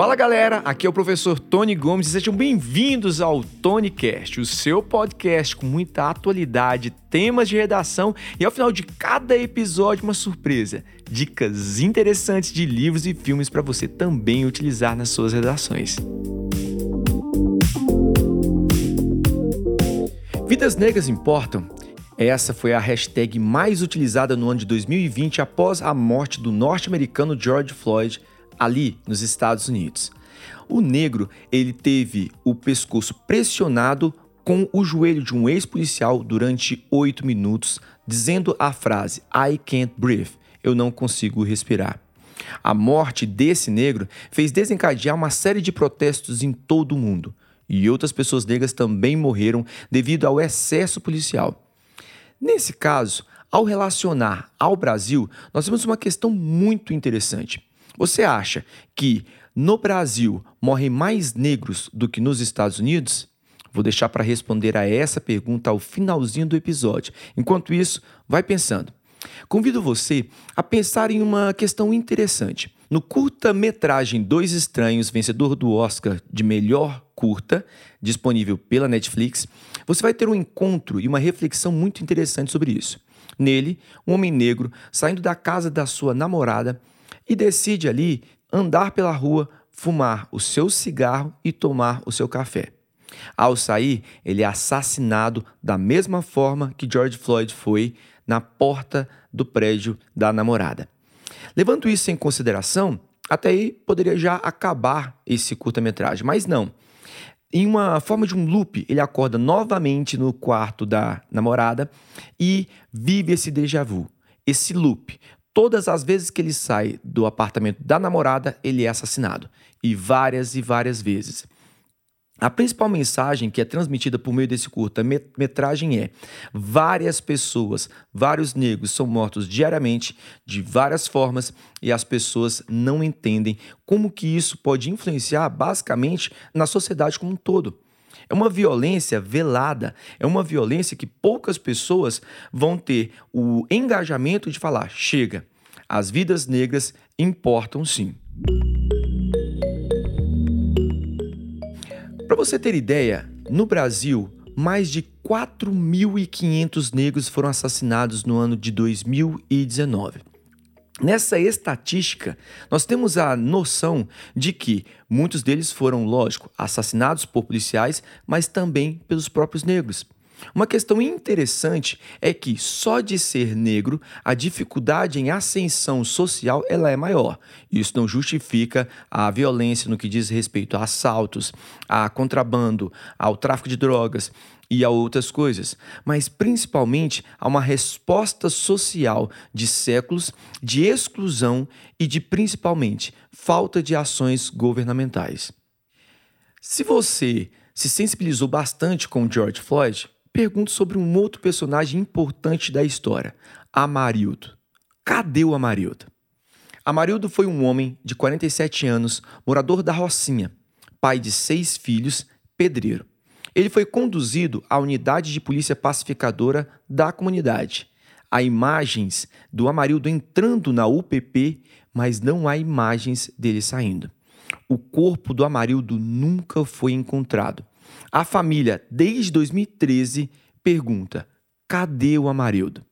Fala galera, aqui é o professor Tony Gomes e sejam bem-vindos ao TonyCast, o seu podcast com muita atualidade, temas de redação e ao final de cada episódio uma surpresa, dicas interessantes de livros e filmes para você também utilizar nas suas redações. Vidas negras importam? Essa foi a hashtag mais utilizada no ano de 2020 após a morte do norte-americano George Floyd ali nos Estados Unidos. O negro, ele teve o pescoço pressionado com o joelho de um ex-policial durante oito minutos, dizendo a frase I can't breathe, eu não consigo respirar. A morte desse negro fez desencadear uma série de protestos em todo o mundo, e outras pessoas negras também morreram devido ao excesso policial. Nesse caso, ao relacionar ao Brasil, nós temos uma questão muito interessante. Você acha que no Brasil morrem mais negros do que nos Estados Unidos? Vou deixar para responder a essa pergunta ao finalzinho do episódio. Enquanto isso, vai pensando. Convido você a pensar em uma questão interessante. No curta-metragem Dois Estranhos, vencedor do Oscar de melhor curta, disponível pela Netflix, você vai ter um encontro e uma reflexão muito interessante sobre isso. Nele, um homem negro saindo da casa da sua namorada e decide ali andar pela rua, fumar o seu cigarro e tomar o seu café. Ao sair, ele é assassinado da mesma forma que George Floyd foi na porta do prédio da namorada. Levando isso em consideração, até aí poderia já acabar esse curta-metragem, mas não. Em uma forma de um loop, ele acorda novamente no quarto da namorada e vive esse déjà vu, esse loop. Todas as vezes que ele sai do apartamento da namorada, ele é assassinado. E várias e várias vezes. A principal mensagem que é transmitida por meio desse curta-metragem é: várias pessoas, vários negros são mortos diariamente de várias formas e as pessoas não entendem como que isso pode influenciar basicamente na sociedade como um todo. É uma violência velada, é uma violência que poucas pessoas vão ter o engajamento de falar: chega, as vidas negras importam sim. Para você ter ideia, no Brasil, mais de 4.500 negros foram assassinados no ano de 2019. Nessa estatística, nós temos a noção de que muitos deles foram, lógico, assassinados por policiais, mas também pelos próprios negros. Uma questão interessante é que só de ser negro, a dificuldade em ascensão social ela é maior. Isso não justifica a violência no que diz respeito a assaltos, a contrabando, ao tráfico de drogas e a outras coisas, mas principalmente a uma resposta social de séculos de exclusão e de principalmente falta de ações governamentais. Se você se sensibilizou bastante com George Floyd, pergunto sobre um outro personagem importante da história, Amarildo. Cadê o Amarildo? Amarildo foi um homem de 47 anos, morador da Rocinha, pai de seis filhos, pedreiro. Ele foi conduzido à unidade de polícia pacificadora da comunidade. Há imagens do Amarildo entrando na UPP, mas não há imagens dele saindo. O corpo do Amarildo nunca foi encontrado. A família, desde 2013, pergunta: cadê o Amarildo?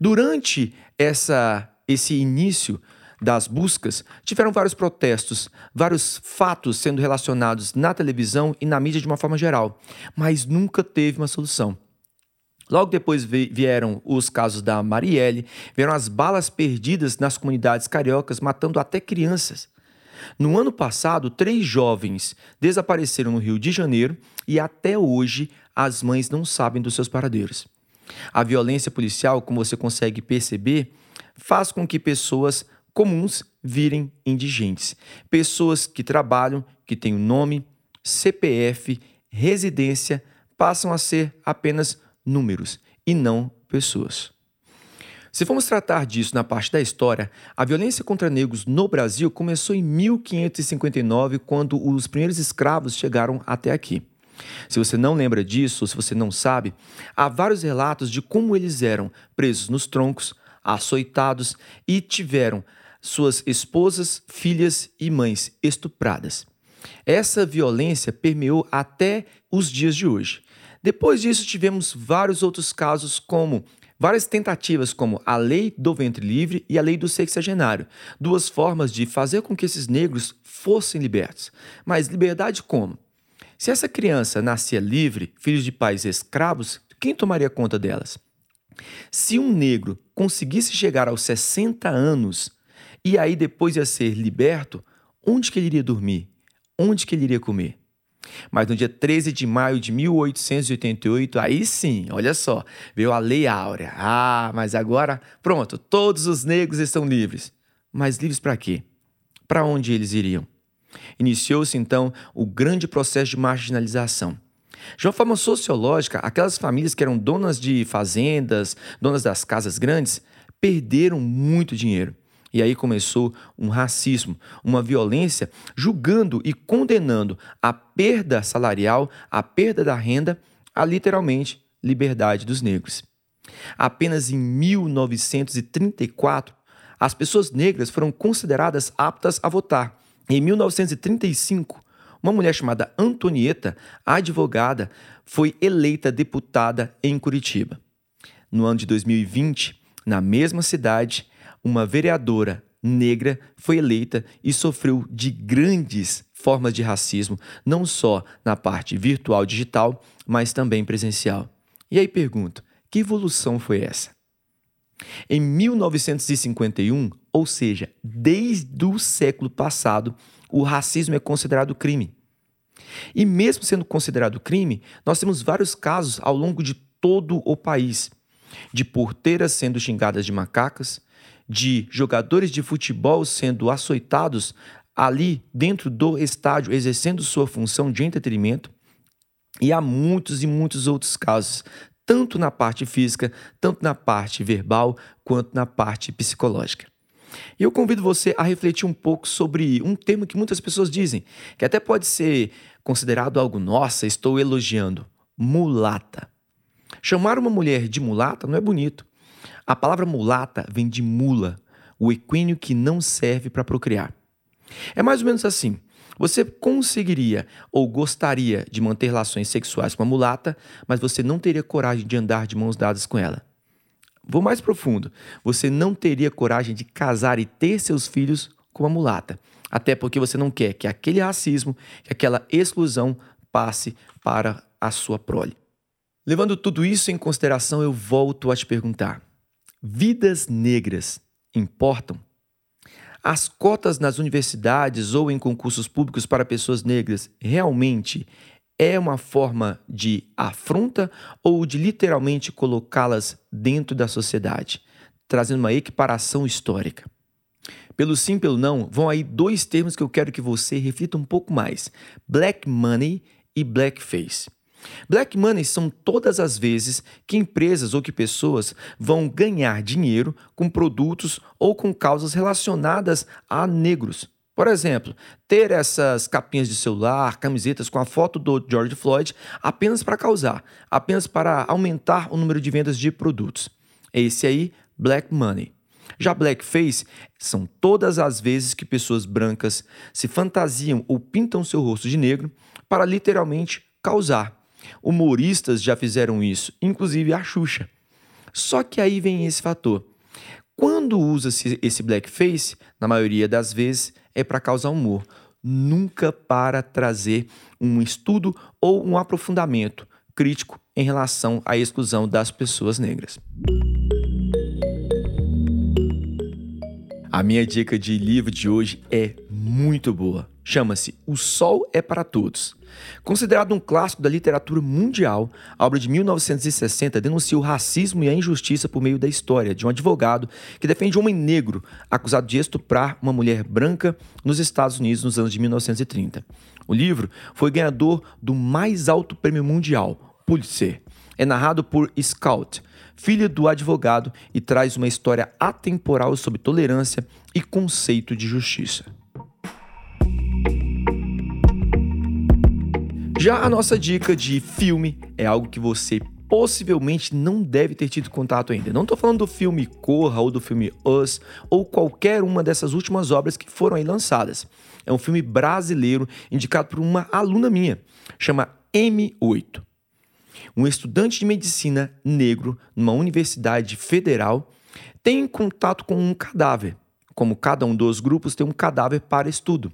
Durante essa, esse início das buscas, tiveram vários protestos, vários fatos sendo relacionados na televisão e na mídia de uma forma geral, mas nunca teve uma solução. Logo depois vieram os casos da Marielle, vieram as balas perdidas nas comunidades cariocas, matando até crianças. No ano passado, três jovens desapareceram no Rio de Janeiro e até hoje as mães não sabem dos seus paradeiros. A violência policial, como você consegue perceber, faz com que pessoas comuns virem indigentes. Pessoas que trabalham, que têm nome, CPF, residência, passam a ser apenas números e não pessoas. Se formos tratar disso na parte da história, a violência contra negros no Brasil começou em 1559, quando os primeiros escravos chegaram até aqui. Se você não lembra disso, ou se você não sabe, há vários relatos de como eles eram presos nos troncos, açoitados e tiveram suas esposas, filhas e mães estupradas. Essa violência permeou até os dias de hoje. Depois disso, tivemos vários outros casos, como várias tentativas, como a lei do ventre livre e a lei do sexagenário, duas formas de fazer com que esses negros fossem libertos. Mas liberdade como? Se essa criança nascia livre, filho de pais escravos, quem tomaria conta delas? Se um negro conseguisse chegar aos 60 anos e aí depois ia ser liberto, onde que ele iria dormir? Onde que ele iria comer? Mas no dia 13 de maio de 1888, aí sim, olha só, veio a Lei Áurea. Ah, mas agora, pronto, todos os negros estão livres. Mas livres para quê? Para onde eles iriam? Iniciou-se então o grande processo de marginalização. De uma forma sociológica, aquelas famílias que eram donas de fazendas, donas das casas grandes, perderam muito dinheiro. E aí começou um racismo, uma violência, julgando e condenando a perda salarial, a perda da renda, a literalmente liberdade dos negros. Apenas em 1934, as pessoas negras foram consideradas aptas a votar. Em 1935, uma mulher chamada Antonieta, advogada, foi eleita deputada em Curitiba. No ano de 2020, na mesma cidade, uma vereadora negra foi eleita e sofreu de grandes formas de racismo, não só na parte virtual digital, mas também presencial. E aí pergunto: que evolução foi essa? Em 1951, ou seja, desde o século passado, o racismo é considerado crime. E mesmo sendo considerado crime, nós temos vários casos ao longo de todo o país, de porteiras sendo xingadas de macacas, de jogadores de futebol sendo açoitados ali dentro do estádio, exercendo sua função de entretenimento. E há muitos e muitos outros casos, tanto na parte física, tanto na parte verbal, quanto na parte psicológica. E eu convido você a refletir um pouco sobre um termo que muitas pessoas dizem, que até pode ser considerado algo nossa, estou elogiando: mulata. Chamar uma mulher de mulata não é bonito. A palavra mulata vem de mula, o equíneo que não serve para procriar. É mais ou menos assim. Você conseguiria ou gostaria de manter relações sexuais com a mulata, mas você não teria coragem de andar de mãos dadas com ela. Vou mais profundo. Você não teria coragem de casar e ter seus filhos com a mulata. Até porque você não quer que aquele racismo, que aquela exclusão passe para a sua prole. Levando tudo isso em consideração, eu volto a te perguntar: Vidas negras importam? As cotas nas universidades ou em concursos públicos para pessoas negras realmente é uma forma de afronta ou de literalmente colocá-las dentro da sociedade, trazendo uma equiparação histórica? Pelo sim, pelo não, vão aí dois termos que eu quero que você reflita um pouco mais: black money e blackface. Black money são todas as vezes que empresas ou que pessoas vão ganhar dinheiro com produtos ou com causas relacionadas a negros. Por exemplo, ter essas capinhas de celular, camisetas com a foto do George Floyd apenas para causar, apenas para aumentar o número de vendas de produtos. Esse aí, black money. Já blackface são todas as vezes que pessoas brancas se fantasiam ou pintam seu rosto de negro para literalmente causar Humoristas já fizeram isso, inclusive a Xuxa. Só que aí vem esse fator. Quando usa-se esse blackface, na maioria das vezes, é para causar humor, nunca para trazer um estudo ou um aprofundamento crítico em relação à exclusão das pessoas negras. A minha dica de livro de hoje é muito boa. Chama-se O Sol é para Todos. Considerado um clássico da literatura mundial, a obra de 1960 denuncia o racismo e a injustiça por meio da história de um advogado que defende um homem negro acusado de estuprar uma mulher branca nos Estados Unidos nos anos de 1930. O livro foi ganhador do mais alto prêmio mundial, Pulitzer. É narrado por Scout, filha do advogado, e traz uma história atemporal sobre tolerância e conceito de justiça. Já a nossa dica de filme é algo que você possivelmente não deve ter tido contato ainda. Não estou falando do filme Corra ou do filme Us ou qualquer uma dessas últimas obras que foram aí lançadas. É um filme brasileiro indicado por uma aluna minha, chama M8. Um estudante de medicina negro numa universidade federal tem contato com um cadáver, como cada um dos grupos tem um cadáver para estudo.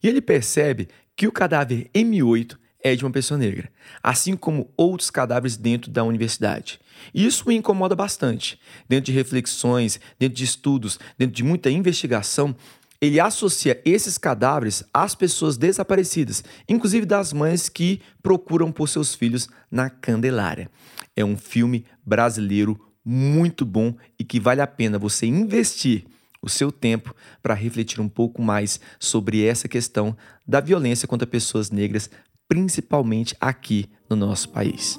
E ele percebe que o cadáver M8 é de uma pessoa negra, assim como outros cadáveres dentro da universidade. Isso o incomoda bastante. Dentro de reflexões, dentro de estudos, dentro de muita investigação, ele associa esses cadáveres às pessoas desaparecidas, inclusive das mães que procuram por seus filhos na Candelária. É um filme brasileiro muito bom e que vale a pena você investir o seu tempo para refletir um pouco mais sobre essa questão da violência contra pessoas negras, principalmente aqui no nosso país.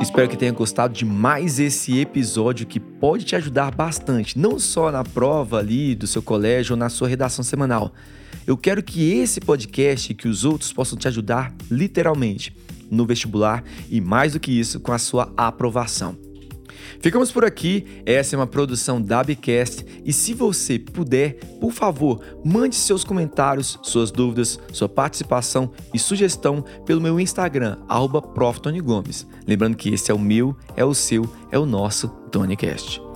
Espero que tenha gostado de mais esse episódio que pode te ajudar bastante, não só na prova ali do seu colégio ou na sua redação semanal. Eu quero que esse podcast e que os outros possam te ajudar literalmente no vestibular e mais do que isso com a sua aprovação. Ficamos por aqui. Essa é uma produção da Bcast e se você puder, por favor, mande seus comentários, suas dúvidas, sua participação e sugestão pelo meu Instagram @proftonygomes. Lembrando que esse é o meu, é o seu, é o nosso TonyCast.